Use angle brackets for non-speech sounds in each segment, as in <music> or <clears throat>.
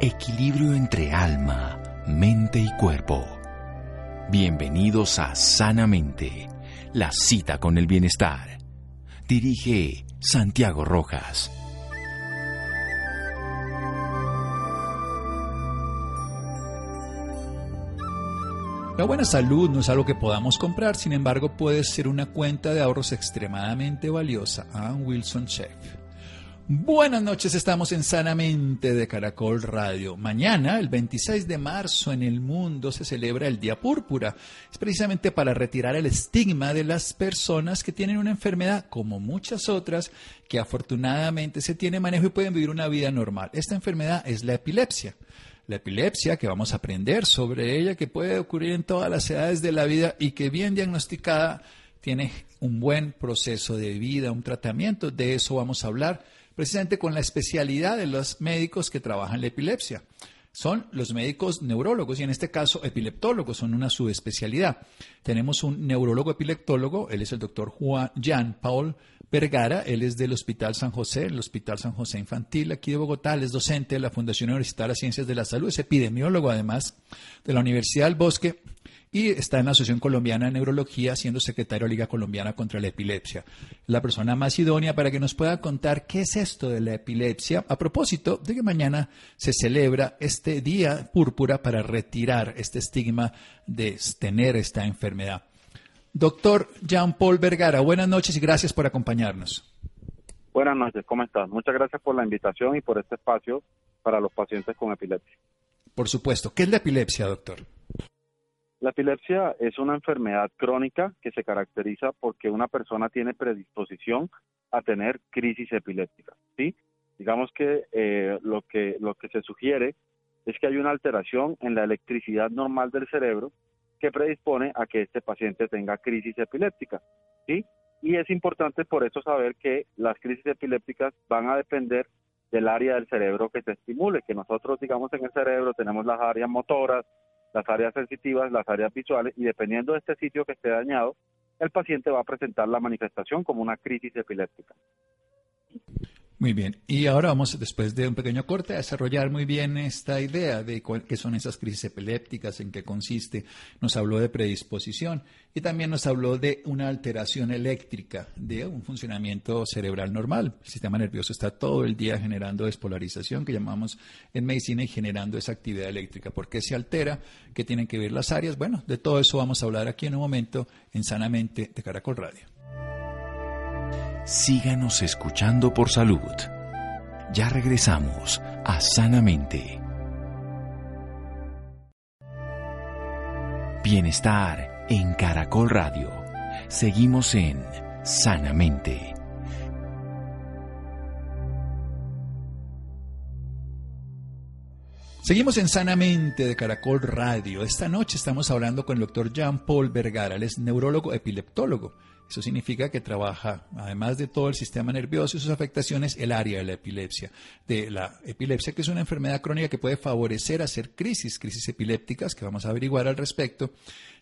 Equilibrio entre alma, mente y cuerpo. Bienvenidos a Sanamente, la cita con el bienestar. Dirige Santiago Rojas. La buena salud no es algo que podamos comprar, sin embargo puede ser una cuenta de ahorros extremadamente valiosa. Ann Wilson Chef. Buenas noches, estamos en Sanamente de Caracol Radio. Mañana, el 26 de marzo, en el mundo se celebra el Día Púrpura. Es precisamente para retirar el estigma de las personas que tienen una enfermedad, como muchas otras, que afortunadamente se tiene manejo y pueden vivir una vida normal. Esta enfermedad es la epilepsia. La epilepsia, que vamos a aprender sobre ella, que puede ocurrir en todas las edades de la vida y que bien diagnosticada tiene un buen proceso de vida, un tratamiento. De eso vamos a hablar precisamente con la especialidad de los médicos que trabajan la epilepsia. Son los médicos neurólogos y en este caso epileptólogos, son una subespecialidad. Tenemos un neurólogo epileptólogo, él es el doctor Juan Jean Paul Vergara, él es del Hospital San José, el Hospital San José Infantil aquí de Bogotá, es docente de la Fundación Universitaria de Ciencias de la Salud, es epidemiólogo además de la Universidad del Bosque y está en la Asociación Colombiana de Neurología siendo secretario de Liga Colombiana contra la Epilepsia. La persona más idónea para que nos pueda contar qué es esto de la epilepsia a propósito de que mañana se celebra este día púrpura para retirar este estigma de tener esta enfermedad. Doctor Jean-Paul Vergara, buenas noches y gracias por acompañarnos. Buenas noches, ¿cómo estás? Muchas gracias por la invitación y por este espacio para los pacientes con epilepsia. Por supuesto. ¿Qué es la epilepsia, doctor? La epilepsia es una enfermedad crónica que se caracteriza porque una persona tiene predisposición a tener crisis epiléptica. ¿sí? Digamos que, eh, lo que lo que se sugiere es que hay una alteración en la electricidad normal del cerebro que predispone a que este paciente tenga crisis epiléptica. ¿sí? Y es importante por eso saber que las crisis epilépticas van a depender del área del cerebro que se estimule, que nosotros, digamos, en el cerebro tenemos las áreas motoras, las áreas sensitivas, las áreas visuales, y dependiendo de este sitio que esté dañado, el paciente va a presentar la manifestación como una crisis epiléptica. Muy bien. Y ahora vamos, después de un pequeño corte, a desarrollar muy bien esta idea de qué son esas crisis epilépticas, en qué consiste. Nos habló de predisposición y también nos habló de una alteración eléctrica, de un funcionamiento cerebral normal. El sistema nervioso está todo el día generando despolarización, que llamamos en medicina, y generando esa actividad eléctrica. ¿Por qué se altera? ¿Qué tienen que ver las áreas? Bueno, de todo eso vamos a hablar aquí en un momento en Sanamente de Caracol Radio. Síganos escuchando por salud. Ya regresamos a Sanamente. Bienestar en Caracol Radio. Seguimos en Sanamente. Seguimos en Sanamente de Caracol Radio. Esta noche estamos hablando con el doctor Jean-Paul Vergara, él es neurólogo epileptólogo eso significa que trabaja, además de todo el sistema nervioso y sus afectaciones, el área de la epilepsia. De la epilepsia, que es una enfermedad crónica que puede favorecer hacer crisis, crisis epilépticas, que vamos a averiguar al respecto,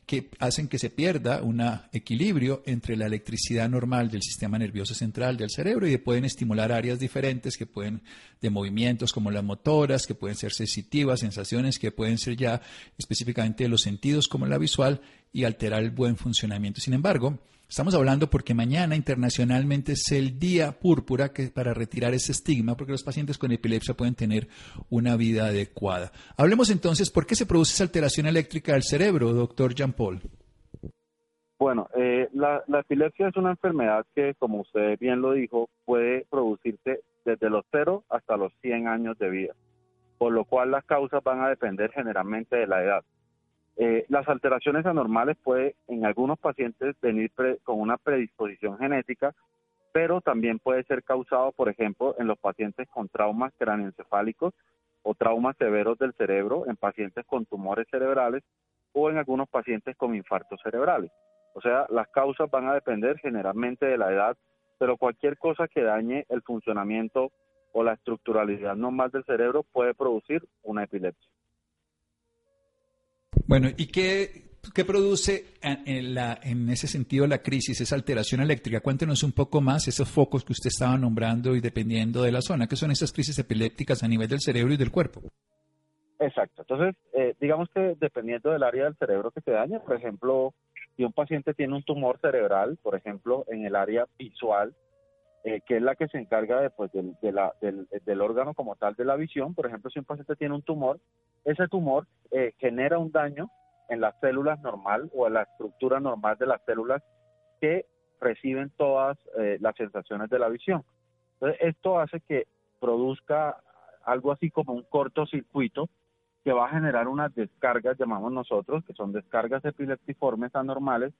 que hacen que se pierda un equilibrio entre la electricidad normal del sistema nervioso central del cerebro y pueden estimular áreas diferentes que pueden de movimientos como las motoras, que pueden ser sensitivas, sensaciones que pueden ser ya específicamente de los sentidos como la visual y alterar el buen funcionamiento. Sin embargo, Estamos hablando porque mañana internacionalmente es el día púrpura que, para retirar ese estigma, porque los pacientes con epilepsia pueden tener una vida adecuada. Hablemos entonces, ¿por qué se produce esa alteración eléctrica del cerebro, doctor Jean Paul? Bueno, eh, la, la, epilepsia es una enfermedad que, como usted bien lo dijo, puede producirse desde los 0 hasta los 100 años de vida, por lo cual las causas van a depender generalmente de la edad. Eh, las alteraciones anormales pueden en algunos pacientes venir con una predisposición genética, pero también puede ser causado, por ejemplo, en los pacientes con traumas craneoencefálicos o traumas severos del cerebro, en pacientes con tumores cerebrales o en algunos pacientes con infartos cerebrales. O sea, las causas van a depender generalmente de la edad, pero cualquier cosa que dañe el funcionamiento o la estructuralidad normal del cerebro puede producir una epilepsia. Bueno, ¿y qué, produce en, la, en ese sentido la crisis, esa alteración eléctrica? Cuéntenos un poco más esos focos que usted estaba nombrando y dependiendo de la zona. ¿Qué son esas crisis epilépticas a nivel del cerebro y del cuerpo? Exacto. Entonces, eh, digamos que dependiendo del área del cerebro que se daña, por ejemplo, si un paciente tiene un tumor cerebral, por ejemplo, en el área visual, eh, que es la que se encarga después del, del, órgano como tal de la visión, por ejemplo, si un paciente tiene un tumor, ese tumor eh, genera un daño en las células normal o en la estructura normal de las células que reciben todas las sensaciones de la visión. Entonces, esto hace que produzca algo así como un cortocircuito que va a generar unas descargas, llamamos nosotros, que son descargas epileptiformes anormales,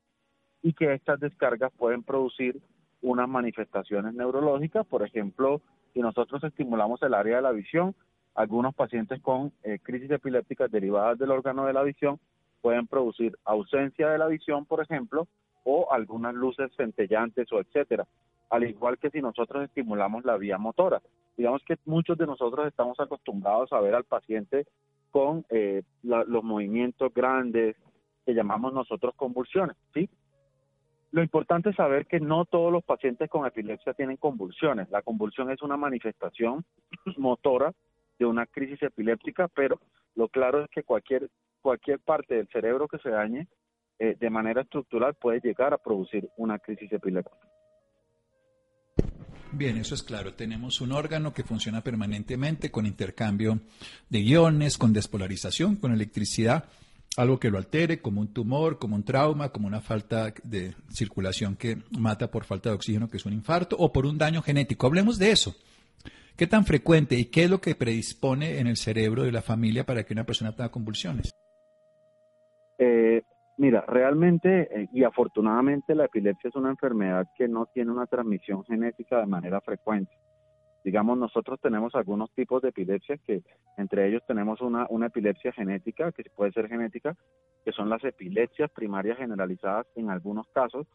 y que estas descargas pueden producir unas manifestaciones neurológicas. Por ejemplo, si nosotros estimulamos el área de la visión, algunos pacientes con eh, crisis epilépticas derivadas del órgano de la visión pueden producir ausencia de la visión, por ejemplo, o algunas luces centellantes o etcétera. Al igual que si nosotros estimulamos la vía motora. Digamos que muchos de nosotros estamos acostumbrados a ver al paciente con eh, los movimientos grandes que llamamos nosotros convulsiones, ¿sí? Lo importante es saber que no todos los pacientes con epilepsia tienen convulsiones. La convulsión es una manifestación <clears throat> motora de una crisis epiléptica, pero lo claro es que cualquier, cualquier parte del cerebro que se dañe eh, de manera estructural puede llegar a producir una crisis epiléptica. Bien, eso es claro. Tenemos un órgano que funciona permanentemente con intercambio de iones, con despolarización, con electricidad, algo que lo altere, como un tumor, como un trauma, como una falta de circulación que mata por falta de oxígeno, que es un infarto, o por un daño genético. Hablemos de eso. ¿Qué tan frecuente y qué es lo que predispone en el cerebro de la familia para que una persona tenga convulsiones? Eh, Mira, realmente eh, y afortunadamente la epilepsia es una enfermedad que no tiene una transmisión genética de manera frecuente. Digamos, nosotros tenemos algunos tipos de epilepsia que entre ellos tenemos una, una epilepsia genética, que puede ser genética, que son las epilepsias primarias generalizadas en algunos casos,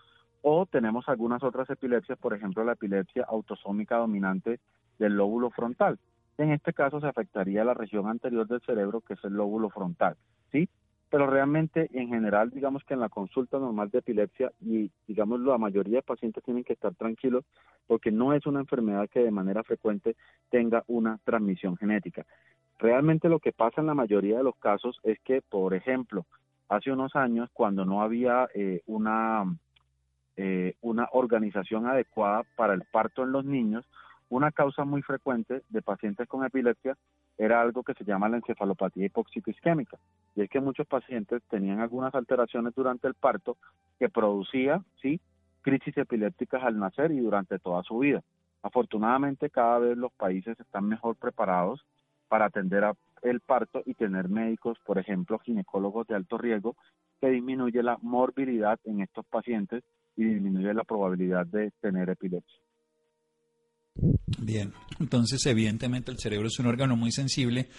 o tenemos algunas otras epilepsias, por ejemplo, la epilepsia autosómica dominante del lóbulo frontal. En este caso se afectaría la región anterior del cerebro, que es el lóbulo frontal, ¿sí? Pero realmente en general digamos que en la consulta normal de epilepsia y digamos la mayoría de pacientes tienen que estar tranquilos porque no es una enfermedad que de manera frecuente tenga una transmisión genética. Realmente lo que pasa en la mayoría de los casos es que, por ejemplo, hace unos años cuando no había eh, una, eh, una organización adecuada para el parto en los niños, una causa muy frecuente de pacientes con epilepsia era algo que se llama la encefalopatía hipóxico isquémica. Y es que muchos pacientes tenían algunas alteraciones durante el parto que producía, sí, crisis epilépticas al nacer y durante toda su vida. Afortunadamente cada vez los países están mejor preparados para atender el parto y tener médicos, por ejemplo, ginecólogos de alto riesgo, que disminuye la morbilidad en estos pacientes y disminuye la probabilidad de tener epilepsia. Bien, entonces evidentemente el cerebro es un órgano muy sensible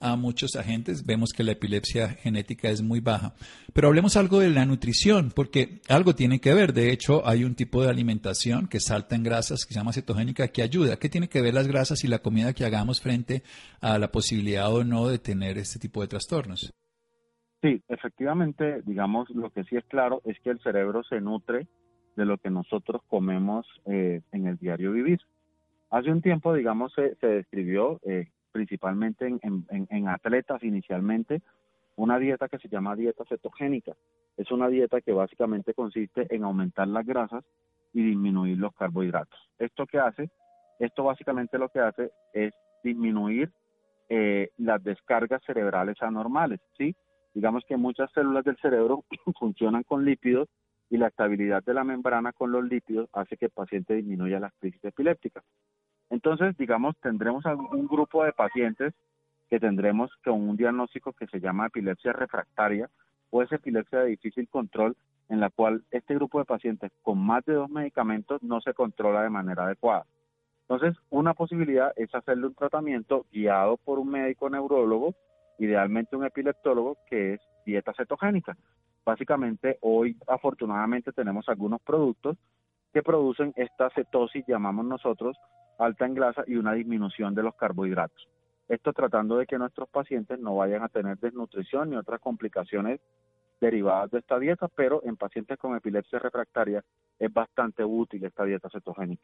a muchos agentes. Vemos que la epilepsia genética es muy baja. Pero hablemos algo de la nutrición, porque algo tiene que ver. De hecho, hay un tipo de alimentación que salta en grasas, que se llama cetogénica, que ayuda. ¿Qué tiene que ver las grasas y la comida que hagamos frente a la posibilidad o no de tener este tipo de trastornos? Sí, efectivamente, digamos, lo que sí es claro es que el cerebro se nutre de lo que nosotros comemos eh, en el diario vivir. Hace un tiempo, digamos, se, describió eh, principalmente en, atletas inicialmente una dieta que se llama dieta cetogénica. Es una dieta que básicamente consiste en aumentar las grasas y disminuir los carbohidratos. ¿Esto qué hace? Esto básicamente lo que hace es disminuir eh, las descargas cerebrales anormales, ¿sí? Digamos que muchas células del cerebro <clears throat> funcionan con lípidos y la estabilidad de la membrana con los lípidos hace que el paciente disminuya las crisis epilépticas. Entonces, digamos, tendremos un grupo de pacientes que tendremos con un diagnóstico que se llama epilepsia refractaria o es epilepsia de difícil control en la cual este grupo de pacientes con más de dos medicamentos no se controla de manera adecuada. Entonces, una posibilidad es hacerle un tratamiento guiado por un médico neurólogo, idealmente un epileptólogo, que es dieta cetogénica. Básicamente, hoy afortunadamente tenemos algunos productos que producen esta cetosis, llamamos nosotros, alta en grasa y una disminución de los carbohidratos. Esto tratando de que nuestros pacientes no vayan a tener desnutrición ni otras complicaciones derivadas de esta dieta, pero en pacientes con epilepsia refractaria es bastante útil esta dieta cetogénica.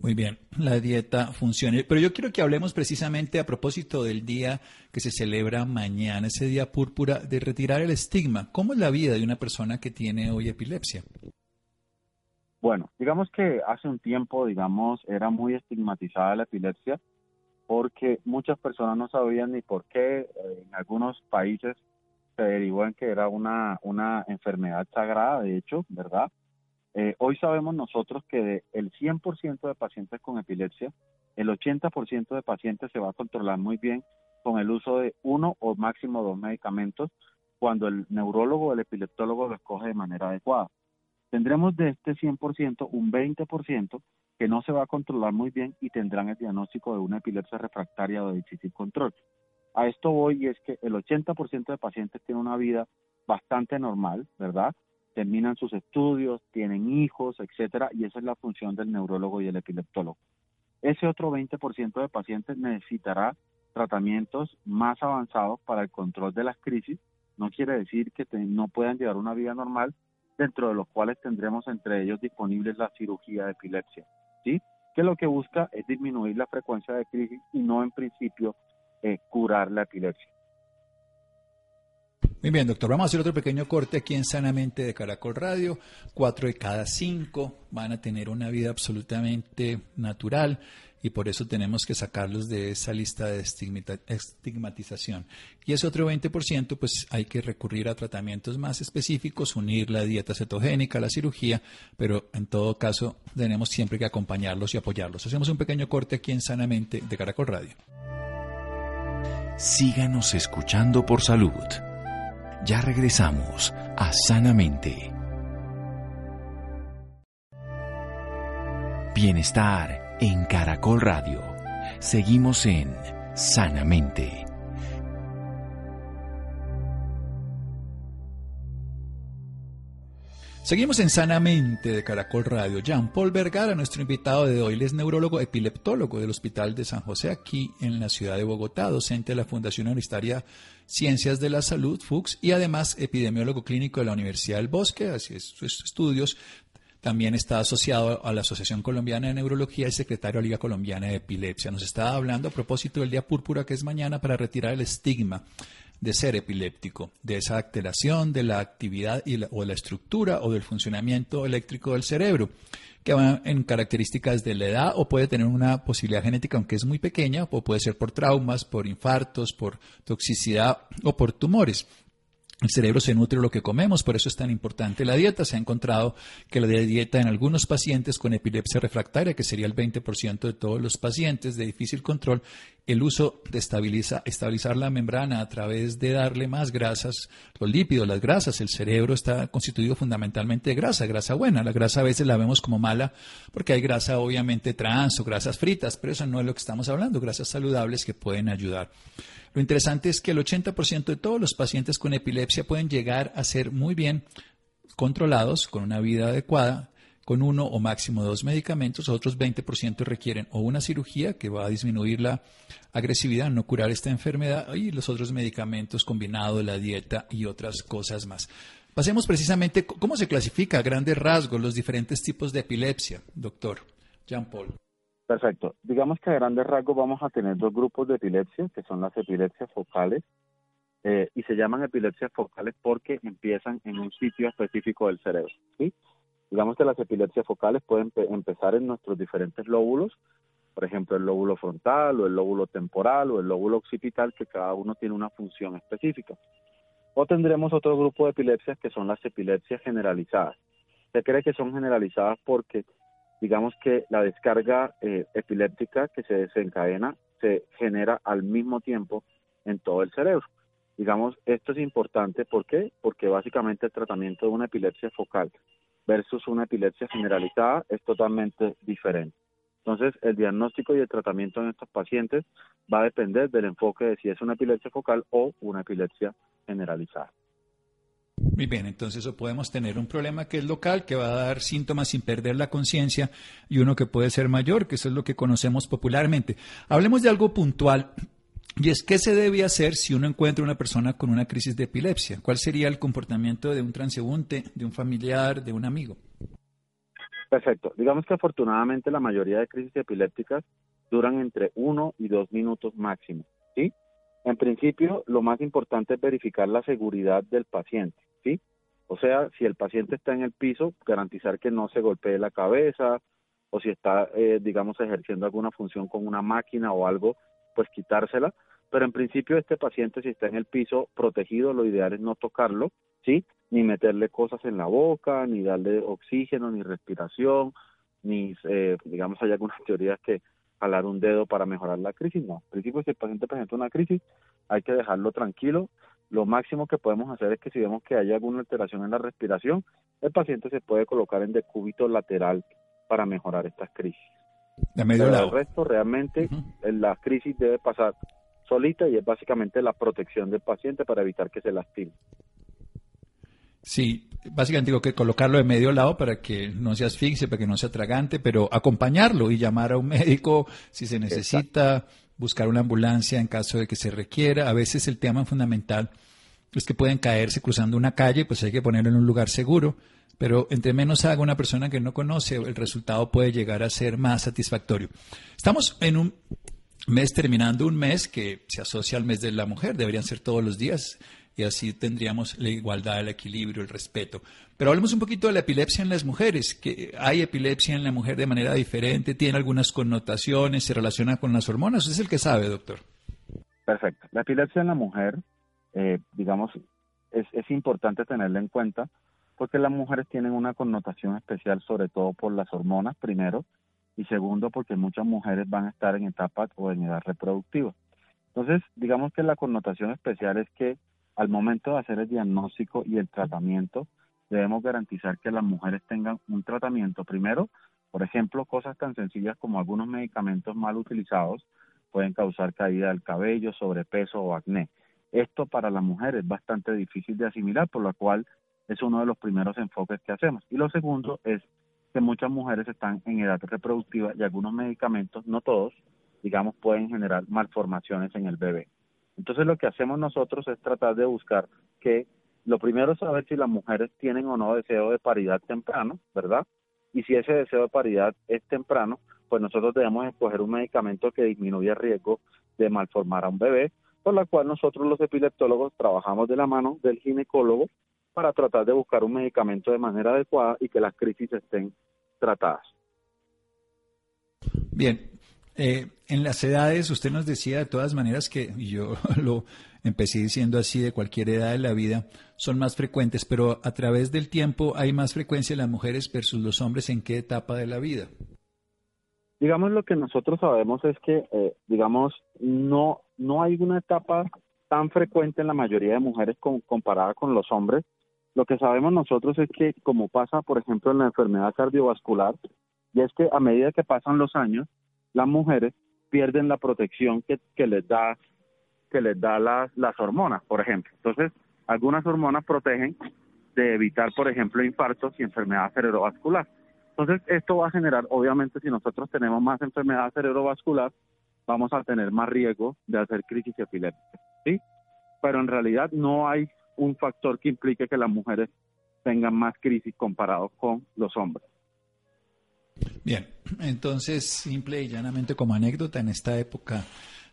Muy bien, la dieta funciona. Pero yo quiero que hablemos precisamente a propósito del día que se celebra mañana, ese día púrpura, de retirar el estigma. ¿Cómo es la vida de una persona que tiene hoy epilepsia? Bueno, digamos que hace un tiempo, digamos, era muy estigmatizada la epilepsia porque muchas personas no sabían ni por qué eh, en algunos países se derivó en que era una, una enfermedad sagrada, de hecho, ¿verdad? Eh, hoy sabemos nosotros que el 100% de pacientes con epilepsia, el 80% de pacientes se va a controlar muy bien con el uso de uno o máximo dos medicamentos cuando el neurólogo o el epileptólogo lo escoge de manera adecuada. Tendremos de este 100% un 20% que no se va a controlar muy bien y tendrán el diagnóstico de una epilepsia refractaria o de difícil control. A esto voy y es que el 80% de pacientes tiene una vida bastante normal, ¿verdad? Terminan sus estudios, tienen hijos, etcétera, y esa es la función del neurólogo y el epileptólogo. Ese otro 20% de pacientes necesitará tratamientos más avanzados para el control de las crisis. No quiere decir que no puedan llevar una vida normal, dentro de los cuales tendremos entre ellos disponibles la cirugía de epilepsia, ¿sí? Que lo que busca es disminuir la frecuencia de crisis y no en principio eh, curar la epilepsia. Muy bien, doctor. Vamos a hacer otro pequeño corte aquí en Sanamente de Caracol Radio. Cuatro de cada cinco van a tener una vida absolutamente natural y por eso tenemos que sacarlos de esa lista de estigmatización. Y ese otro 20%, pues hay que recurrir a tratamientos más específicos, unir la dieta cetogénica, la cirugía, pero en todo caso tenemos siempre que acompañarlos y apoyarlos. Hacemos un pequeño corte aquí en Sanamente de Caracol Radio. Síganos escuchando por salud. Ya regresamos a Sanamente. Bienestar en Caracol Radio. Seguimos en Sanamente. Seguimos en Sanamente de Caracol Radio. Jean-Paul Vergara, nuestro invitado de hoy, es neurólogo epileptólogo del Hospital de San José, aquí en la ciudad de Bogotá, docente de la Fundación Universitaria Ciencias de la Salud, FUX, y además epidemiólogo clínico de la Universidad del Bosque, así es sus estudios, también está asociado a la Asociación Colombiana de Neurología y secretario de la Liga Colombiana de Epilepsia. Nos estaba hablando a propósito del Día Púrpura que es mañana para retirar el estigma de ser epiléptico, de esa alteración de la actividad y o la estructura o del funcionamiento eléctrico del cerebro, que va en características de la edad o puede tener una posibilidad genética, aunque es muy pequeña, o puede ser por traumas, por infartos, por toxicidad o por tumores. El cerebro se nutre de lo que comemos, por eso es tan importante la dieta. Se ha encontrado que la dieta en algunos pacientes con epilepsia refractaria, que sería el 20% de todos los pacientes de difícil control, el uso de estabilizar la membrana a través de darle más grasas, los lípidos, las grasas. El cerebro está constituido fundamentalmente de grasa, grasa buena. La grasa a veces la vemos como mala porque hay grasa obviamente trans o grasas fritas, pero eso no es lo que estamos hablando, grasas saludables que pueden ayudar. Lo interesante es que el 80% de todos los pacientes con epilepsia pueden llegar a ser muy bien controlados con una vida adecuada, con uno o máximo dos medicamentos, otros 20% requieren o una cirugía que va a disminuir la agresividad, no curar esta enfermedad, y los otros medicamentos combinados, la dieta y otras cosas más. Pasemos precisamente, ¿cómo se clasifica a grandes rasgos los diferentes tipos de epilepsia, doctor Jean Paul? Perfecto. Digamos que a grandes rasgos vamos a tener dos grupos de epilepsia, que son las epilepsias focales, eh, y se llaman epilepsias focales porque empiezan en un sitio específico del cerebro. ¿sí? Digamos que las epilepsias focales pueden empezar en nuestros diferentes lóbulos, por ejemplo, el lóbulo frontal o el lóbulo temporal o el lóbulo occipital, que cada uno tiene una función específica. O tendremos otro grupo de epilepsias que son las epilepsias generalizadas. Se cree que son generalizadas porque digamos que la descarga eh, epiléptica que se desencadena se genera al mismo tiempo en todo el cerebro. Digamos, esto es importante, ¿por qué? Porque básicamente el tratamiento de una epilepsia focal versus una epilepsia generalizada es totalmente diferente. Entonces, el diagnóstico y el tratamiento en estos pacientes va a depender del enfoque de si es una epilepsia focal o una epilepsia generalizada. Muy bien, entonces podemos tener un problema que es local, que va a dar síntomas sin perder la conciencia, y uno que puede ser mayor, que eso es lo que conocemos popularmente. Hablemos de algo puntual, y es qué se debe hacer si uno encuentra una persona con una crisis de epilepsia. ¿Cuál sería el comportamiento de un transeúnte, de un familiar, de un amigo? Perfecto. Digamos que afortunadamente la mayoría de crisis epilépticas duran entre uno y dos minutos máximo, ¿sí? En principio, lo más importante es verificar la seguridad del paciente. O sea, si el paciente está en el piso, garantizar que no se golpee la cabeza o si está, eh, digamos, ejerciendo alguna función con una máquina o algo, pues quitársela. Pero en principio este paciente si está en el piso protegido, lo ideal es no tocarlo, ¿sí? Ni meterle cosas en la boca, ni darle oxígeno, ni respiración, ni, eh, digamos, hay algunas <laughs> teorías que jalar un dedo para mejorar la crisis, no. En principio si el paciente presenta una crisis, hay que dejarlo tranquilo. Lo máximo que podemos hacer es que si vemos que hay alguna alteración en la respiración, el paciente se puede colocar en decúbito lateral para mejorar estas crisis. De medio Pero lado. el resto realmente la crisis debe pasar solita y es básicamente la protección del paciente para evitar que se lastime. Sí, básicamente digo que colocarlo de medio lado para que no se asfixie, para que no se atragante, pero acompañarlo y llamar a un médico si se necesita, buscar una ambulancia en caso de que se requiera. A veces el tema fundamental es que pueden caerse cruzando una calle, pues hay que ponerlo en un lugar seguro. Pero entre menos haga una persona que no conoce, el resultado puede llegar a ser más satisfactorio. Estamos en un mes terminando un mes que se asocia al mes de la mujer, deberían ser todos los días y así tendríamos la igualdad, el equilibrio, el respeto. Pero hablemos un poquito de la epilepsia en las mujeres, que hay epilepsia en la mujer de manera diferente, tiene algunas connotaciones, se relaciona con las hormonas, es el que sabe, doctor. Perfecto. La epilepsia en la mujer, eh, digamos, es, es importante tenerla en cuenta porque las mujeres tienen una connotación especial, sobre todo por las hormonas, primero, y segundo, porque muchas mujeres van a estar en etapa o en edad reproductiva. Entonces, digamos que la connotación especial es que al momento de hacer el diagnóstico y el tratamiento, debemos garantizar que las mujeres tengan un tratamiento. Primero, por ejemplo, cosas tan sencillas como algunos medicamentos mal utilizados pueden causar caída del cabello, sobrepeso o acné. Esto para la mujer es bastante difícil de asimilar, por lo cual es uno de los primeros enfoques que hacemos. Y lo segundo es que muchas mujeres están en edad reproductiva y algunos medicamentos, no todos, digamos, pueden generar malformaciones en el bebé. Entonces lo que hacemos nosotros es tratar de buscar que lo primero es saber si las mujeres tienen o no deseo de paridad temprano, ¿verdad? Y si ese deseo de paridad es temprano, pues nosotros debemos escoger un medicamento que disminuya el riesgo de malformar a un bebé, por la cual nosotros los epileptólogos trabajamos de la mano del ginecólogo para tratar de buscar un medicamento de manera adecuada y que las crisis estén tratadas. Bien, eh, en las edades, usted nos decía de todas maneras que, y yo <laughs> lo empecé diciendo así, de cualquier edad de la vida, son más frecuentes, pero a través del tiempo hay más frecuencia en las mujeres versus los hombres en qué etapa de la vida. Digamos, lo que nosotros sabemos es que, eh, digamos, no, no hay una etapa tan frecuente en la mayoría de mujeres con, comparada con los hombres. Lo que sabemos nosotros es que, como pasa, por ejemplo, en la enfermedad cardiovascular, y es que a medida que pasan los años, las mujeres pierden la protección que, que les da que les da las, las hormonas, por ejemplo. Entonces, algunas hormonas protegen de evitar, por ejemplo, infartos y enfermedad cerebrovascular. Entonces, esto va a generar, obviamente, si nosotros tenemos más enfermedad cerebrovascular, vamos a tener más riesgo de hacer crisis epiléptica, ¿sí? Pero en realidad no hay un factor que implique que las mujeres tengan más crisis comparados con los hombres. Bien, entonces, simple y llanamente como anécdota, en esta época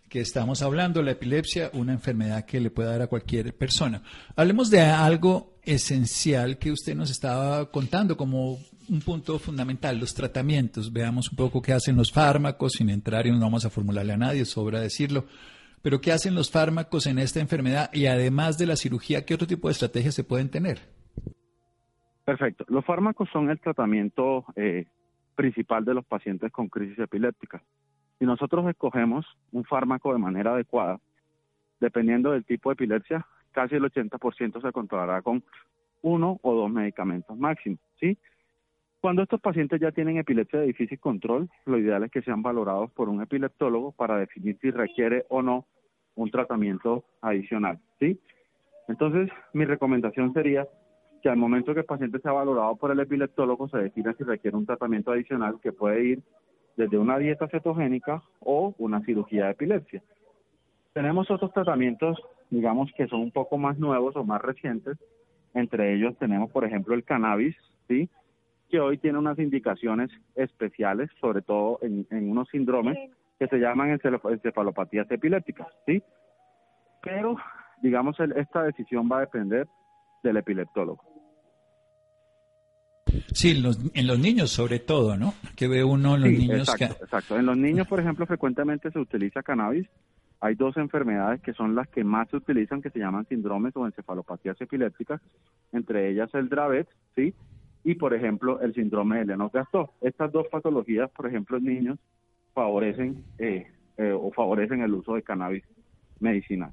que estamos hablando, la epilepsia, una enfermedad que le puede dar a cualquier persona. Hablemos de algo esencial que usted nos estaba contando como un punto fundamental, los tratamientos. Veamos un poco qué hacen los fármacos, sin entrar y no vamos a formularle a nadie, sobra decirlo. Pero qué hacen los fármacos en esta enfermedad y además de la cirugía, ¿qué otro tipo de estrategias se pueden tener? Perfecto. Los fármacos son el tratamiento eh, principal de los pacientes con crisis epiléptica. Si nosotros escogemos un fármaco de manera adecuada, dependiendo del tipo de epilepsia, casi el 80% se controlará con uno o dos medicamentos máximo, ¿sí? Cuando estos pacientes ya tienen epilepsia de difícil control, lo ideal es que sean valorados por un epileptólogo para definir si requiere o no un tratamiento adicional, ¿sí? Entonces, mi recomendación sería que al momento que el paciente sea valorado por el epileptólogo se defina si requiere un tratamiento adicional que puede ir desde una dieta cetogénica o una cirugía de epilepsia. Tenemos otros tratamientos, digamos, que son un poco más nuevos o más recientes. Entre ellos tenemos, por ejemplo, el cannabis, ¿sí? que hoy tiene unas indicaciones especiales, sobre todo en, unos síndromes que se llaman encefalopatías epilépticas, ¿sí? Pero, digamos, esta decisión va a depender del epileptólogo. Sí, en los niños sobre todo, ¿no? Que ve uno en los niños. Exacto, exacto. En los niños, por ejemplo, frecuentemente se utiliza cannabis. Hay dos enfermedades que son las que más se utilizan, que se llaman síndromes o encefalopatías epilépticas, entre ellas el Dravet, ¿sí? Y, por ejemplo, el síndrome de Lennox-Gastaut. Estas dos patologías, por ejemplo, en niños, favorecen eh, eh, o favorecen el uso de cannabis medicinal.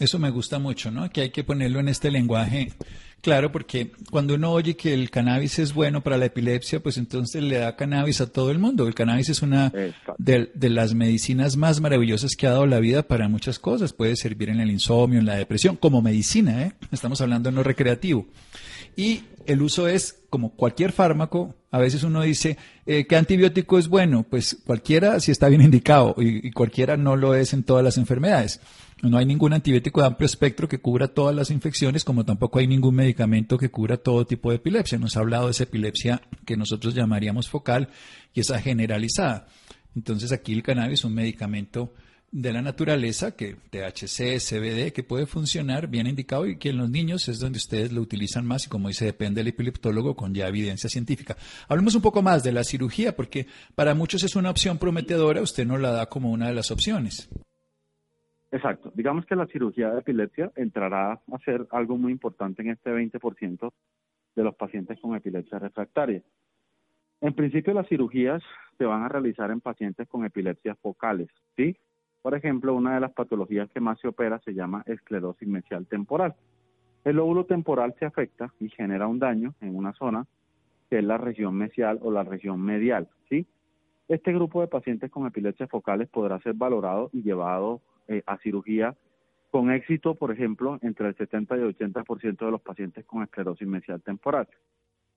Eso me gusta mucho, ¿no? Que hay que ponerlo en este lenguaje claro, porque cuando uno oye que el cannabis es bueno para la epilepsia, pues entonces le da cannabis a todo el mundo. El cannabis es una de, de, las medicinas más maravillosas que ha dado la vida para muchas cosas. Puede servir en el insomnio, en la depresión, como medicina, ¿eh? Estamos hablando no recreativo. Y el uso es como cualquier fármaco. A veces uno dice, eh, ¿qué antibiótico es bueno? Pues cualquiera si está bien indicado y cualquiera no lo es en todas las enfermedades. No hay ningún antibiótico de amplio espectro que cubra todas las infecciones, como tampoco hay ningún medicamento que cubra todo tipo de epilepsia. Nos ha hablado de esa epilepsia que nosotros llamaríamos focal y esa generalizada. Entonces aquí el cannabis es un medicamento de la naturaleza, que THC, CBD, que puede funcionar bien indicado y que en los niños es donde ustedes lo utilizan más y como dice, depende del epileptólogo con ya evidencia científica. Hablemos un poco más de la cirugía, porque para muchos es una opción prometedora, usted nos la da como una de las opciones. Exacto. Digamos que la cirugía de epilepsia entrará a ser algo muy importante en este 20% de los pacientes con epilepsia refractaria. En principio, las cirugías se van a realizar en pacientes con epilepsias focales, ¿sí? Por ejemplo, una de las patologías que más se opera se llama esclerosis mesial temporal. El lóbulo temporal se afecta y genera un daño en una zona que es la región mesial o la región medial, ¿sí? Este grupo de pacientes con epilepsias focales podrá ser valorado y llevado eh, a cirugía con éxito, por ejemplo, entre el 70 y el 80% de los pacientes con esclerosis mesial temporal.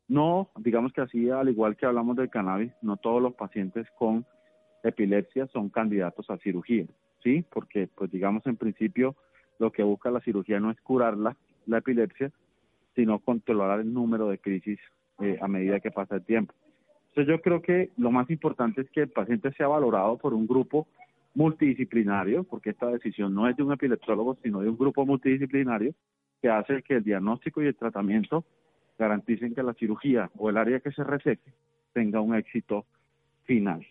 No, digamos que así, al igual que hablamos del cannabis, no todos los pacientes con epilepsia son candidatos a cirugía, ¿sí? Porque, pues digamos, en principio, lo que busca la cirugía no es curar la, epilepsia, sino controlar el número de crisis eh, a medida que pasa el tiempo. Entonces yo creo que lo más importante es que el paciente sea valorado por un grupo multidisciplinario, porque esta decisión no es de un epileptólogo, sino de un grupo multidisciplinario que hace que el diagnóstico y el tratamiento garanticen que la cirugía o el área que se resete tenga un éxito final.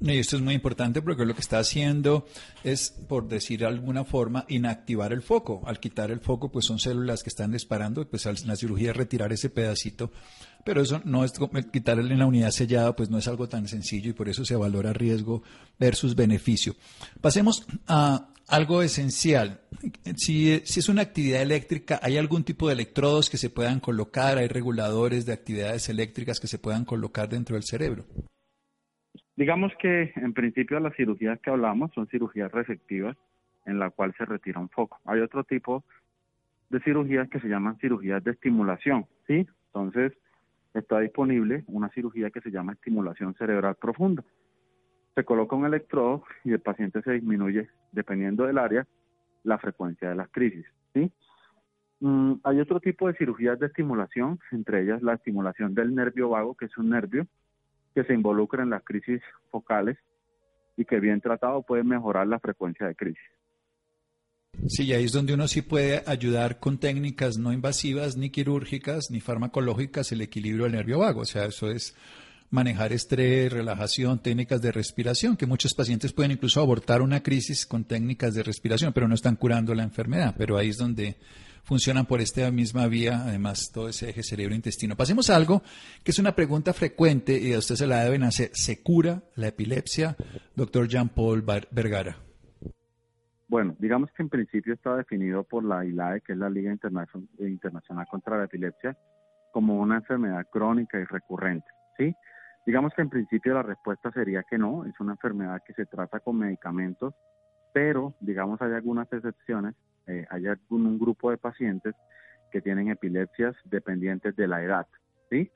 Y esto es muy importante porque lo que está haciendo es, por decir de alguna forma, inactivar el foco. Al quitar el foco, pues son células que están disparando pues la cirugía retirar ese pedacito. Pero eso no es quitarle en la unidad sellada, pues no es algo tan sencillo y por eso se valora riesgo versus beneficio. Pasemos a algo esencial. Si, si, es una actividad eléctrica, ¿hay algún tipo de electrodos que se puedan colocar? ¿Hay reguladores de actividades eléctricas que se puedan colocar dentro del cerebro? Digamos que en principio las cirugías que hablamos son cirugías receptivas en la cual se retira un foco. Hay otro tipo de cirugías que se llaman cirugías de estimulación, ¿sí? Entonces está disponible una cirugía que se llama estimulación cerebral profunda. Se coloca un electrodo y el paciente se disminuye, dependiendo del área, la frecuencia de las crisis, ¿sí? Mm, hay otro tipo de cirugías de estimulación, entre ellas la estimulación del nervio vago, que es un nervio que se involucra en las crisis focales y que bien tratado puede mejorar la frecuencia de crisis. Sí, ahí es donde uno sí puede ayudar con técnicas no invasivas, ni quirúrgicas, ni farmacológicas, el equilibrio del nervio vago. O sea, eso es manejar estrés, relajación, técnicas de respiración, que muchos pacientes pueden incluso abortar una crisis con técnicas de respiración, pero no están curando la enfermedad. Pero ahí es donde funcionan por esta misma vía, además todo ese eje cerebro-intestino. Pasemos a algo que es una pregunta frecuente y a usted se la deben hacer. ¿Se cura la epilepsia, doctor Jean-Paul Vergara? Bueno, digamos que en principio está definido por la ILAE, que es la Liga Internacional contra la Epilepsia, como una enfermedad crónica y recurrente, ¿sí? Digamos que en principio la respuesta sería que no, es una enfermedad que se trata con medicamentos, pero digamos hay algunas excepciones eh, hay un grupo de pacientes que tienen epilepsias dependientes de la edad, ¿sí?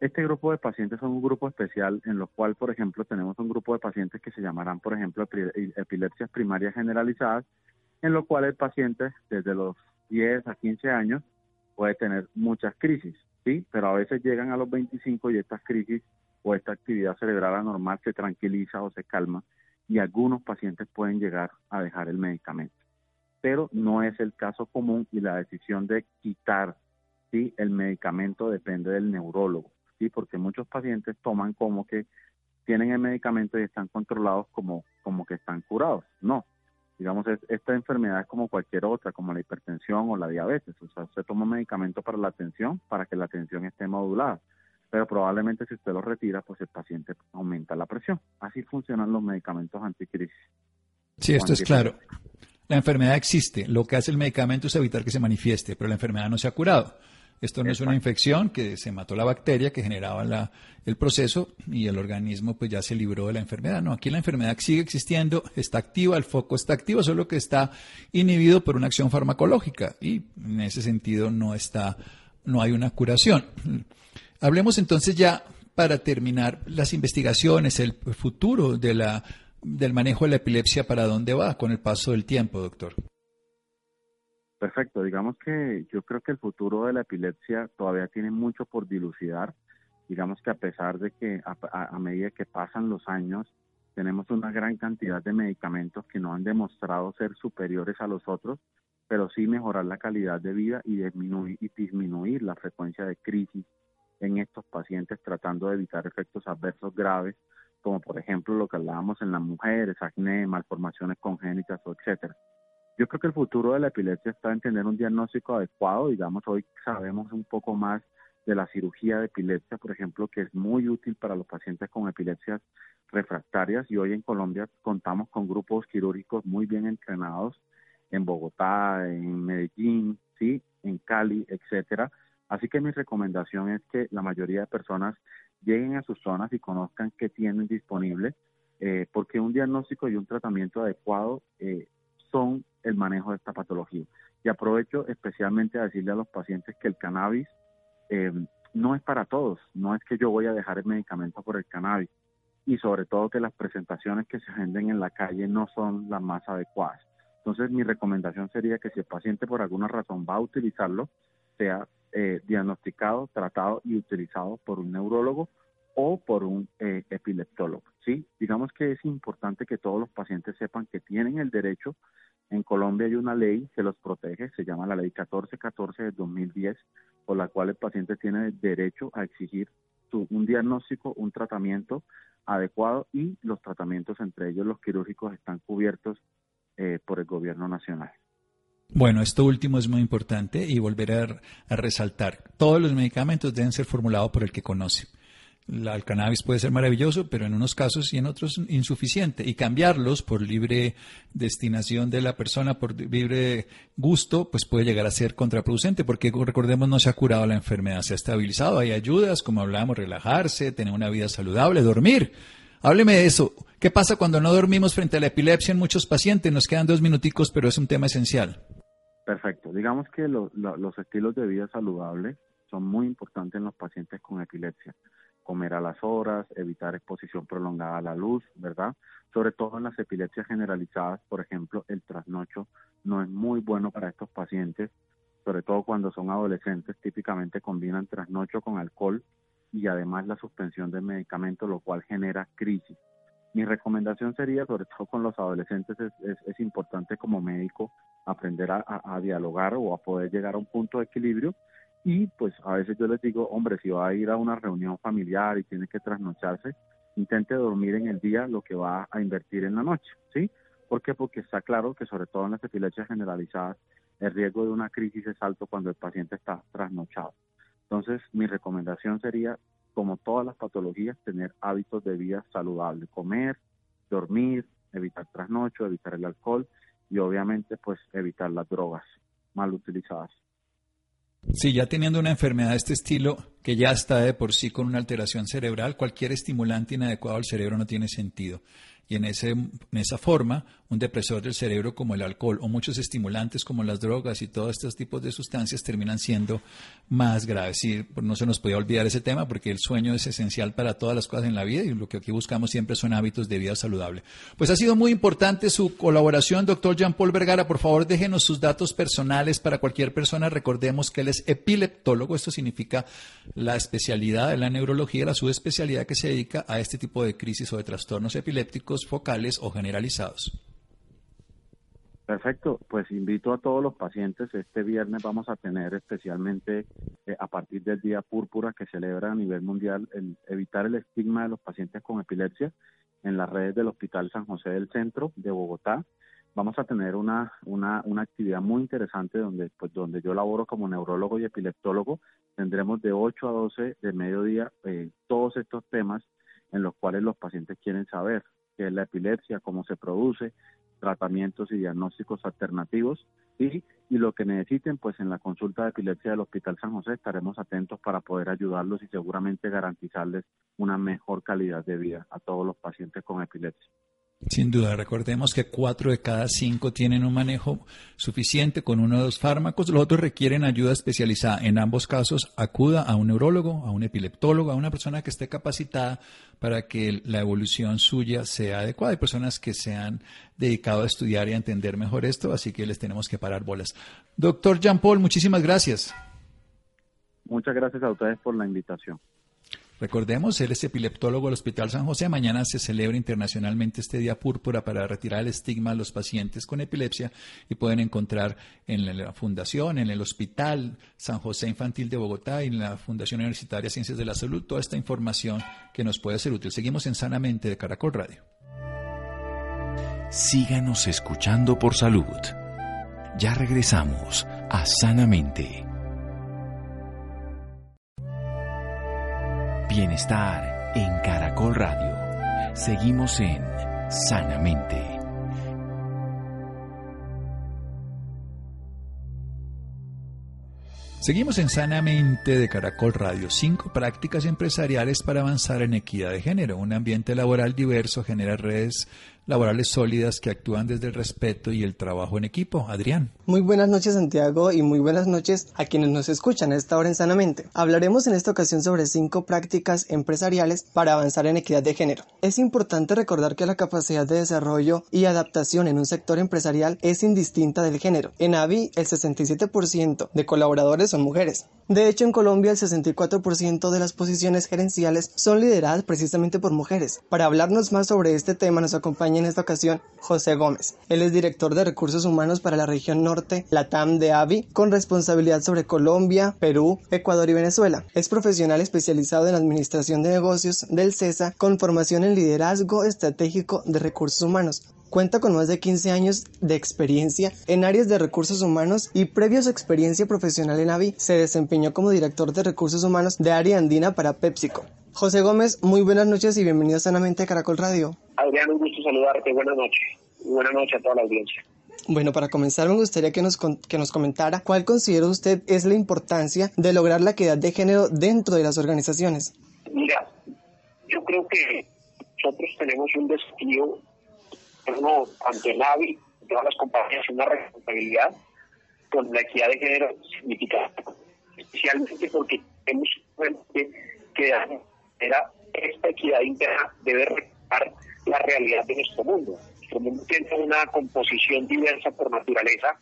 Este grupo de pacientes son un grupo especial en lo cual, por ejemplo, tenemos un grupo de pacientes que se llamarán, por ejemplo, epilepsias primarias generalizadas, en lo cual el paciente desde los 10 a 15 años puede tener muchas crisis, ¿sí? Pero a veces llegan a los 25 y estas crisis o esta actividad cerebral anormal se tranquiliza o se calma y algunos pacientes pueden llegar a dejar el medicamento. Pero no es el caso común y la decisión de quitar ¿sí? el medicamento depende del neurólogo, ¿sí? porque muchos pacientes toman como que tienen el medicamento y están controlados como, como que están curados. No, digamos, esta enfermedad es como cualquier otra, como la hipertensión o la diabetes. O sea, se toma un medicamento para la tensión, para que la tensión esté modulada. Pero probablemente si usted lo retira, pues el paciente aumenta la presión. Así funcionan los medicamentos anticrisis. Sí, esto es claro. La enfermedad existe. Lo que hace el medicamento es evitar que se manifieste, pero la enfermedad no se ha curado. Esto no es una infección que se mató la bacteria que generaba la, el proceso y el organismo pues ya se libró de la enfermedad. No, aquí la enfermedad sigue existiendo, está activa, el foco está activo, solo que está inhibido por una acción farmacológica y en ese sentido no está, no hay una curación. Hablemos entonces ya para terminar las investigaciones, el futuro de la, del manejo de la epilepsia, para dónde va con el paso del tiempo, doctor. Perfecto, digamos que yo creo que el futuro de la epilepsia todavía tiene mucho por dilucidar. Digamos que a pesar de que a, medida que pasan los años, tenemos una gran cantidad de medicamentos que no han demostrado ser superiores a los otros, pero sí mejorar la calidad de vida y disminuir, y disminuir la frecuencia de crisis en estos pacientes, tratando de evitar efectos adversos graves, como por ejemplo lo que hablábamos en las mujeres, acné, malformaciones congénitas etcétera. Yo creo que el futuro de la epilepsia está en tener un diagnóstico adecuado. Digamos, hoy sabemos un poco más de la cirugía de epilepsia, por ejemplo, que es muy útil para los pacientes con epilepsias refractarias. Y hoy en Colombia contamos con grupos quirúrgicos muy bien entrenados en Bogotá, en Medellín, sí, en Cali, etcétera. Así que mi recomendación es que la mayoría de personas lleguen a sus zonas y conozcan qué tienen disponible, eh, porque un diagnóstico y un tratamiento adecuado eh, son el manejo de esta patología. Y aprovecho especialmente a decirle a los pacientes que el cannabis eh, no es para todos, no es que yo voy a dejar el medicamento por el cannabis y sobre todo que las presentaciones que se venden en la calle no son las más adecuadas. Entonces mi recomendación sería que si el paciente por alguna razón va a utilizarlo, sea eh, diagnosticado, tratado y utilizado por un neurólogo o por un eh, epileptólogo. ¿sí? Digamos que es importante que todos los pacientes sepan que tienen el derecho en Colombia hay una ley que los protege, se llama la ley 1414 de 2010, por la cual el paciente tiene derecho a exigir un diagnóstico, un tratamiento adecuado y los tratamientos, entre ellos los quirúrgicos, están cubiertos eh, por el gobierno nacional. Bueno, esto último es muy importante y volver a resaltar. Todos los medicamentos deben ser formulados por el que conoce el cannabis puede ser maravilloso, pero en unos casos y en otros insuficiente. Y cambiarlos por libre destinación de la persona, por libre gusto, pues puede llegar a ser contraproducente, porque recordemos, no se ha curado la enfermedad, se ha estabilizado. Hay ayudas, como hablábamos, relajarse, tener una vida saludable, dormir. Hábleme de eso. ¿Qué pasa cuando no dormimos frente a la epilepsia en muchos pacientes? Nos quedan dos minuticos, pero es un tema esencial. Perfecto. Digamos que los estilos de vida saludables son muy importantes en los pacientes con epilepsia comer a las horas, evitar exposición prolongada a la luz, ¿verdad? Sobre todo en las epilepsias generalizadas, por ejemplo, el trasnocho no es muy bueno para estos pacientes, sobre todo cuando son adolescentes, típicamente combinan trasnocho con alcohol y además la suspensión del medicamento, lo cual genera crisis. Mi recomendación sería, sobre todo con los adolescentes, es, importante como médico aprender a dialogar o a poder llegar a un punto de equilibrio y pues a veces yo les digo, hombre, si va a ir a una reunión familiar y tiene que trasnocharse, intente dormir en el día lo que va a invertir en la noche, ¿sí? ¿Por qué? Porque está claro que sobre todo en las epilepsias generalizadas, el riesgo de una crisis es alto cuando el paciente está trasnochado. Entonces, mi recomendación sería, como todas las patologías, tener hábitos de vida saludables, comer, dormir, evitar trasnocho, evitar el alcohol y obviamente pues evitar las drogas mal utilizadas. Sí, ya teniendo una enfermedad de este estilo, que ya está de por sí con una alteración cerebral, cualquier estimulante inadecuado al cerebro no tiene sentido. Y en, ese, en esa forma un depresor del cerebro como el alcohol o muchos estimulantes como las drogas y todos estos tipos de sustancias terminan siendo más graves. Y no se nos podía olvidar ese tema porque el sueño es esencial para todas las cosas en la vida y lo que aquí buscamos siempre son hábitos de vida saludable. Pues ha sido muy importante su colaboración, doctor Jean-Paul Vergara. Por favor, déjenos sus datos personales para cualquier persona. Recordemos que él es epileptólogo. Esto significa la especialidad de la neurología, la subespecialidad que se dedica a este tipo de crisis o de trastornos epilépticos focales o generalizados. Perfecto, pues invito a todos los pacientes. Este viernes vamos a tener especialmente eh, a partir del Día Púrpura que celebra a nivel mundial el evitar el estigma de los pacientes con epilepsia en las redes del Hospital San José del Centro de Bogotá. Vamos a tener una, una, una actividad muy interesante donde, pues, donde yo laboro como neurólogo y epileptólogo. Tendremos de 8 a 12 de mediodía eh, todos estos temas en los cuales los pacientes quieren saber qué es la epilepsia, cómo se produce, tratamientos y diagnósticos alternativos y, y lo que necesiten, pues en la consulta de epilepsia del Hospital San José estaremos atentos para poder ayudarlos y seguramente garantizarles una mejor calidad de vida a todos los pacientes con epilepsia. Sin duda, recordemos que cuatro de cada cinco tienen un manejo suficiente con uno o dos fármacos, los otros requieren ayuda especializada. En ambos casos, acuda a un neurólogo, a un epileptólogo, a una persona que esté capacitada para que la evolución suya sea adecuada. Hay personas que se han dedicado a estudiar y a entender mejor esto, así que les tenemos que parar bolas. Doctor Jean Paul, muchísimas gracias. Muchas gracias a ustedes por la invitación. Recordemos, él es epileptólogo del Hospital San José. Mañana se celebra internacionalmente este Día Púrpura para retirar el estigma a los pacientes con epilepsia y pueden encontrar en la Fundación, en el Hospital San José Infantil de Bogotá y en la Fundación Universitaria Ciencias de la Salud toda esta información que nos puede ser útil. Seguimos en Sanamente de Caracol Radio. Síganos escuchando por salud. Ya regresamos a Sanamente. Bienestar en Caracol Radio. Seguimos en Sanamente. Seguimos en Sanamente de Caracol Radio. Cinco prácticas empresariales para avanzar en equidad de género. Un ambiente laboral diverso genera redes laborales sólidas que actúan desde el respeto y el trabajo en equipo. Adrián. Muy buenas noches Santiago y muy buenas noches a quienes nos escuchan a esta hora en Sanamente. Hablaremos en esta ocasión sobre cinco prácticas empresariales para avanzar en equidad de género. Es importante recordar que la capacidad de desarrollo y adaptación en un sector empresarial es indistinta del género. En AVI el 67% de colaboradores son mujeres. De hecho en Colombia el 64% de las posiciones gerenciales son lideradas precisamente por mujeres. Para hablarnos más sobre este tema nos acompaña en esta ocasión José Gómez. Él es director de recursos humanos para la región norte, Latam de AVI, con responsabilidad sobre Colombia, Perú, Ecuador y Venezuela. Es profesional especializado en administración de negocios del CESA con formación en liderazgo estratégico de recursos humanos. Cuenta con más de 15 años de experiencia en áreas de recursos humanos y previo a su experiencia profesional en AVI se desempeñó como director de recursos humanos de área andina para PepsiCo. José Gómez, muy buenas noches y bienvenido Sanamente a Caracol Radio. Adrián, un gusto saludarte. Buenas noches. Buenas noches a toda la audiencia. Bueno, para comenzar me gustaría que nos, que nos comentara cuál considera usted es la importancia de lograr la equidad de género dentro de las organizaciones. Mira, yo creo que nosotros tenemos un desafío uno, ante Navi, todas las compañías, una responsabilidad con la equidad de género significativa, especialmente porque tenemos que era esta equidad interna debe reflejar la realidad de nuestro mundo. Nuestro mundo tiene una composición diversa por naturaleza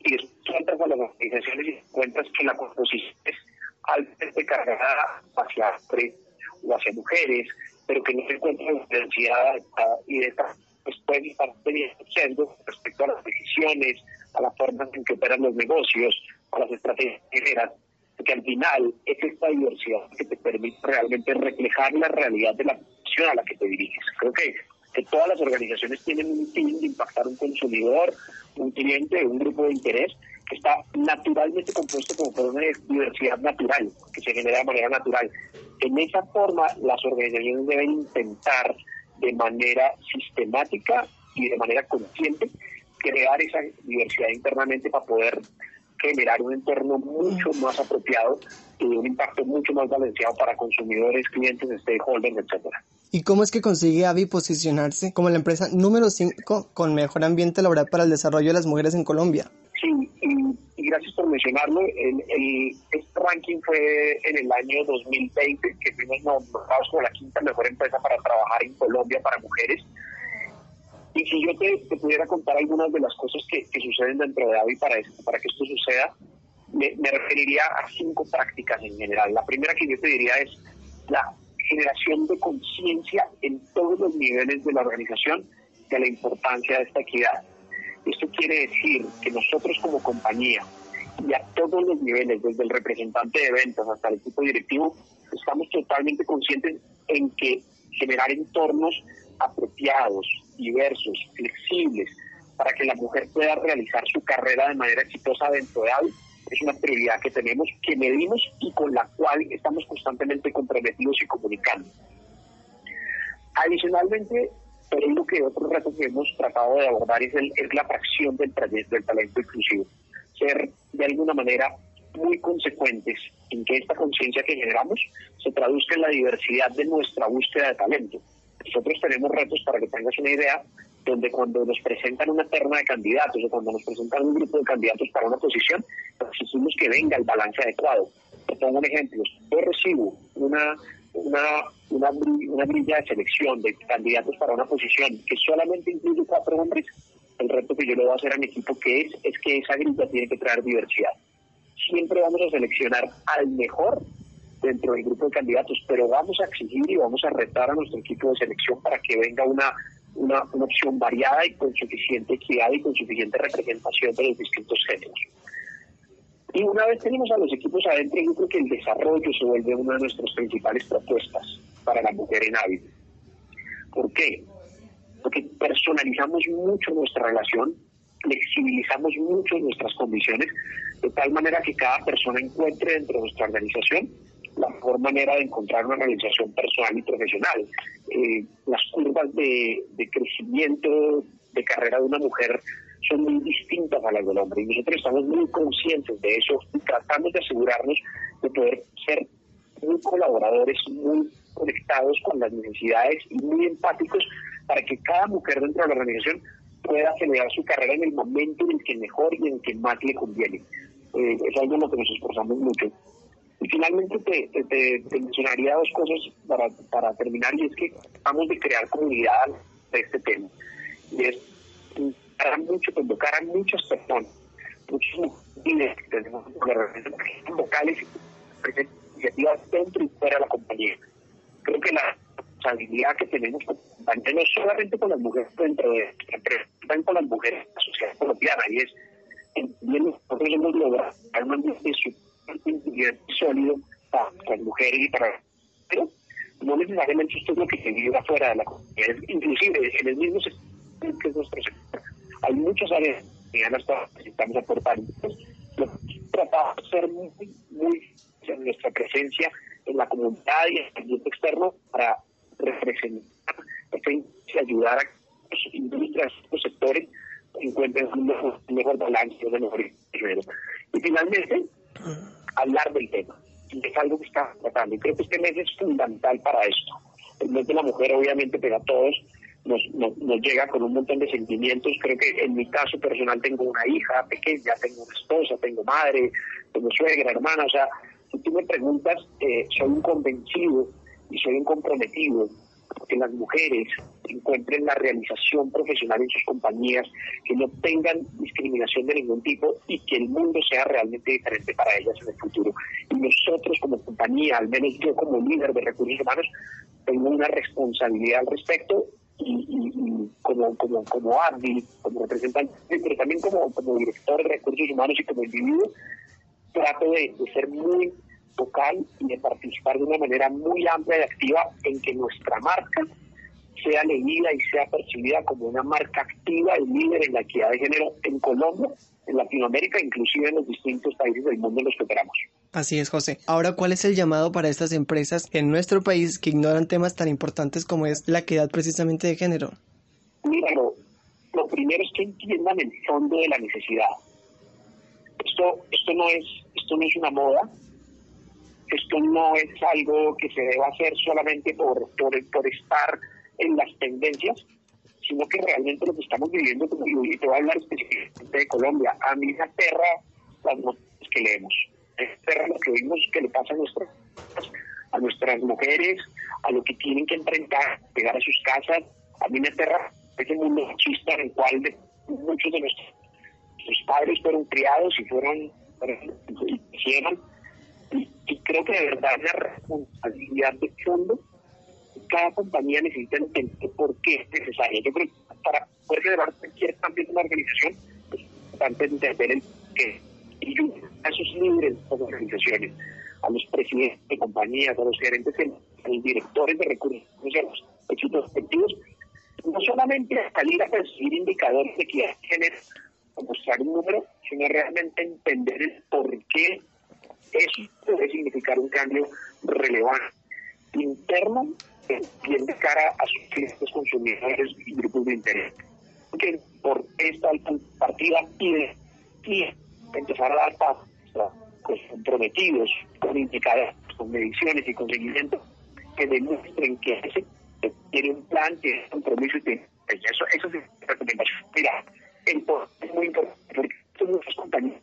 y después a las organizaciones y encuentras que la composición es altamente cargada hacia hombres o hacia mujeres, pero que no se encuentra diversidad y de pues pueden estar siendo respecto a las decisiones, a la forma en que operan los negocios, a las estrategias generas, porque al final es esta diversidad que te permite realmente reflejar la realidad de la a la que te diriges. Creo que, que todas las organizaciones tienen un fin de impactar un consumidor, un cliente, un grupo de interés que está naturalmente compuesto como por una diversidad natural, que se genera de manera natural. En esa forma, las organizaciones deben intentar de manera sistemática y de manera consciente crear esa diversidad internamente para poder generar un entorno mucho más apropiado y un impacto mucho más balanceado para consumidores, clientes, stakeholders, etcétera. ¿Y cómo es que consigue AVI posicionarse como la empresa número 5 con mejor ambiente laboral para el desarrollo de las mujeres en Colombia? Sí, y, gracias por mencionarlo. El, este ranking fue en el año 2020, que fuimos nombrados como la quinta mejor empresa para trabajar en Colombia para mujeres. Y si yo te, pudiera contar algunas de las cosas que, suceden dentro de AVI para, para que esto suceda, me, me referiría a cinco prácticas en general. La primera que yo te diría es la generación de conciencia en todos los niveles de la organización de la importancia de esta equidad. Esto quiere decir que nosotros como compañía y a todos los niveles, desde el representante de ventas hasta el equipo directivo, estamos totalmente conscientes en que generar entornos apropiados, diversos, flexibles, para que la mujer pueda realizar su carrera de manera exitosa dentro de algo, es una prioridad que tenemos, que medimos y con la cual estamos constantemente comprometidos y comunicando. Adicionalmente, creo que otro reto que hemos tratado de abordar es, el, es la fracción del, del talento inclusivo. Ser de alguna manera muy consecuentes en que esta conciencia que generamos se traduzca en la diversidad de nuestra búsqueda de talento. Nosotros tenemos retos, para que tengas una idea, donde cuando nos presentan una terna de candidatos o cuando nos presentan un grupo de candidatos para una posición, exigimos que venga el balance adecuado. Te pongo un ejemplo. Yo recibo una, una, una, una grilla de selección de candidatos para una posición que solamente incluye cuatro hombres. El reto que yo le voy a hacer a mi equipo que es, es que esa grilla tiene que traer diversidad. Siempre vamos a seleccionar al mejor dentro del grupo de candidatos, pero vamos a exigir y vamos a retar a nuestro equipo de selección para que venga una una, opción variada y con suficiente equidad y con suficiente representación de los distintos géneros. Y una vez tenemos a los equipos adentro, yo creo que el desarrollo se vuelve una de nuestras principales propuestas para la mujer en hábito. ¿Por qué? Porque personalizamos mucho nuestra relación, flexibilizamos mucho nuestras condiciones, de tal manera que cada persona encuentre dentro de nuestra organización la mejor manera de encontrar una realización personal y profesional. Eh, las curvas de, crecimiento de carrera de una mujer son muy distintas a las del hombre y nosotros estamos muy conscientes de eso y tratamos de asegurarnos de poder ser muy colaboradores, muy conectados con las necesidades y muy empáticos para que cada mujer dentro de la organización pueda acelerar su carrera en el momento en el que mejor y en el que más le conviene. Eh, es algo en lo que nos esforzamos mucho. Y finalmente te, mencionaría dos cosas para, para terminar, y es que vamos de crear comunidad de este tema. Y es mucho, convocar a muchas personas, muchos líderes que tenemos locales y iniciativas dentro y fuera de la compañía. Creo que la responsabilidad que tenemos como compañía, no solamente con las mujeres dentro de pero también con las mujeres de la sociedad colombiana, y es, nosotros hemos logrado un ambiente sólido para las mujeres y para pero no necesariamente esto es lo que se vive afuera de la comunidad, inclusive en el mismo sector que es nuestro sector. Hay muchas áreas que necesitamos aportar. Tratamos de ser muy, muy en nuestra presencia en la comunidad y en el ambiente externo para representar y ayudar a que las industrias, los sectores encuentren un mejor, balance, un mejor Y finalmente, hablar del tema. Y es algo que está tratando. Y creo que este mes es fundamental para esto. El mes de la mujer, obviamente, pero a todos nos, nos, llega con un montón de sentimientos. Creo que en mi caso personal tengo una hija pequeña, tengo una esposa, tengo madre, tengo suegra, hermana. O sea, si tú me preguntas, eh, soy un convencido y soy un comprometido que las mujeres encuentren la realización profesional en sus compañías, que no tengan discriminación de ningún tipo y que el mundo sea realmente diferente para ellas en el futuro. Y nosotros como compañía, al menos yo como líder de recursos humanos, tengo una responsabilidad al respecto y, como, como, como como representante, pero también como, como director de recursos humanos y como individuo, trato de ser muy local y de participar de una manera muy amplia y activa en que nuestra marca sea leída y sea percibida como una marca activa y líder en la equidad de género en Colombia, en Latinoamérica, inclusive en los distintos países del mundo en los que operamos. Así es, José. Ahora, ¿cuál es el llamado para estas empresas en nuestro país que ignoran temas tan importantes como es la equidad precisamente de género? Mira, lo, primero es que entiendan el fondo de la necesidad. Esto, esto, no es, esto no es una moda, esto no es algo que se deba hacer solamente por, por, estar en las tendencias, sino que realmente lo que estamos viviendo, y te voy a hablar específicamente de Colombia, a mí me aterra las noticias que leemos, aterra lo que vimos que le pasa a nuestras, a nuestras mujeres, a lo que tienen que enfrentar, pegar a sus casas, a mí me aterra ese mundo machista en el cual muchos de nuestros, padres fueron criados y fueron, hicieron y, creo que de verdad la responsabilidad de fondo, cada compañía necesita entender por qué es necesaria. Yo creo que para poder llevar cualquier cambio en una organización, es importante entender el qué. A esos líderes de las organizaciones, a los presidentes de compañías, a los gerentes, a los directores de recursos, a los equipos efectivos, no solamente a salir a percibir indicadores de equidad de género o mostrar un número, sino realmente entender el por qué eso puede significar un cambio relevante interno bien de cara a sus clientes consumidores y grupos de interés. Que por esta partida y, y empezar a dar pasos pues, comprometidos con indicadores, con mediciones y con seguimiento que demuestren que ese tiene un plan, tiene un compromiso y tiene eso, eso es recomendación. Mira, es muy importante porque muchas compañías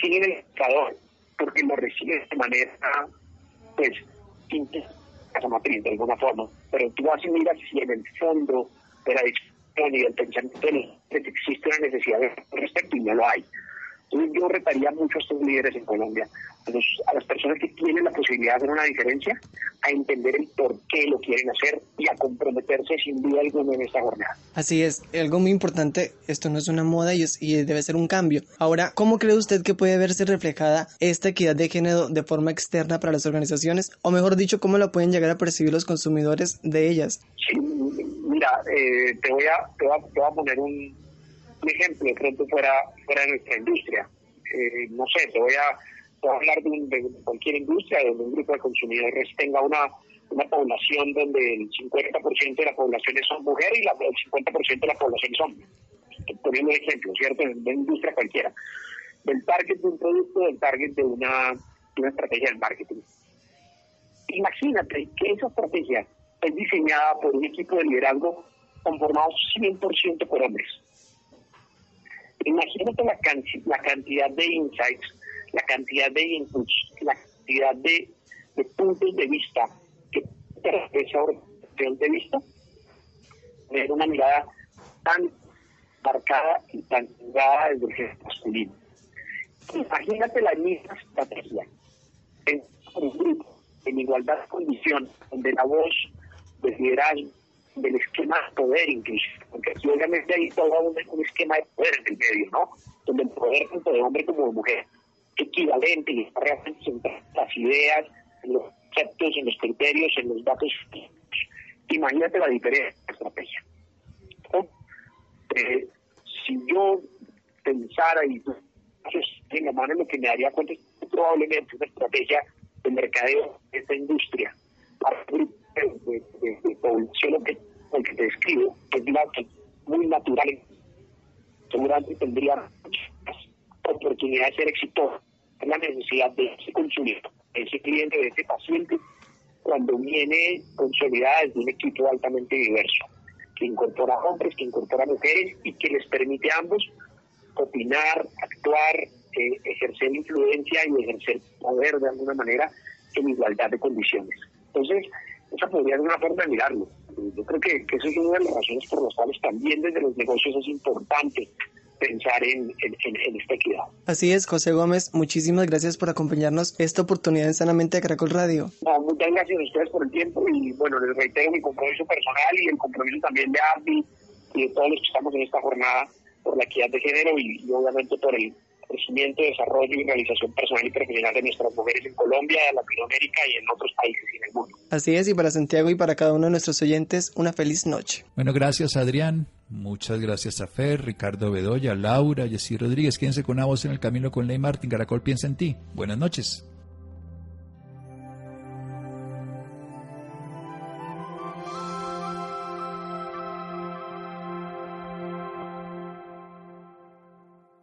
siguen el indicador porque lo recibe de manera, pues, casa matriz de alguna forma. Pero tú vas y miras si en el fondo de la discusión y del pensamiento existe una necesidad de respecto y no lo hay. Entonces yo retaría mucho a estos líderes en Colombia, a, las personas que tienen la posibilidad de hacer una diferencia, a entender el por qué lo quieren hacer y a comprometerse sin duda alguna en esta jornada. Así es, algo muy importante, esto no es una moda y, y debe ser un cambio. Ahora, ¿cómo cree usted que puede verse reflejada esta equidad de género de forma externa para las organizaciones? O mejor dicho, ¿cómo la pueden llegar a percibir los consumidores de ellas? Sí, mira, eh, te, voy a, te voy a poner un un ejemplo de pronto fuera, fuera de nuestra industria. Eh, no sé, te voy a, hablar de, cualquier industria donde un grupo de consumidores tenga una, una población donde el 50% de la población son mujeres y la, el 50% de la población es hombre. Poniendo un ejemplo, ¿cierto? En una industria cualquiera. Del target de un producto, del target de una, de una estrategia de marketing. Imagínate que esa estrategia es diseñada por un equipo de liderazgo conformado 100% por hombres Imagínate la, la cantidad de insights, la cantidad de inputs, la cantidad de, puntos de vista que esa orientación de vista, tener una mirada tan marcada y tan jugada desde el género masculino. Imagínate la misma estrategia en grupo en igualdad de condición, donde la voz del liderazgo del esquema de poder incluso, porque aquí obviamente hay todo un, esquema de poder en el medio, ¿no? Donde el poder tanto de hombre como de mujer equivalente y está realmente en las ideas, en los conceptos, en los criterios, en los datos. Imagínate la diferencia de estrategia. Eh, si yo pensara y en la mano lo que me daría cuenta es probablemente una estrategia de mercadeo de esta industria de, población que, el que te describo, es muy natural, seguramente tendría muchas oportunidades de ser exitoso. Es la necesidad de ese ese cliente, de ese paciente, cuando viene consolidada desde un equipo altamente diverso, que incorpora hombres, que incorpora mujeres y que les permite a ambos opinar, actuar, eh, ejercer influencia y ejercer poder de alguna manera en igualdad de condiciones. Entonces, esa podría ser una forma de mirarlo. Yo creo que, que esa es una de las razones por las cuales también desde los negocios es importante pensar en, en, esta equidad. Así es, José Gómez, muchísimas gracias por acompañarnos esta oportunidad en Sanamente de Caracol Radio. muchas gracias a ustedes por el tiempo y bueno, les reitero mi compromiso personal y el compromiso también de AMBI y de todos los que estamos en esta jornada por la equidad de género y obviamente por el crecimiento, desarrollo y realización personal y profesional de nuestras mujeres en Colombia, en Latinoamérica y en otros países y en el mundo. Así es, y para Santiago y para cada uno de nuestros oyentes, una feliz noche. Bueno, gracias Adrián. Muchas gracias a Fer, Ricardo Bedoya, Laura, Jessy Rodríguez. Quédense con una voz en el camino con Ley Martín. Caracol piensa en ti. Buenas noches.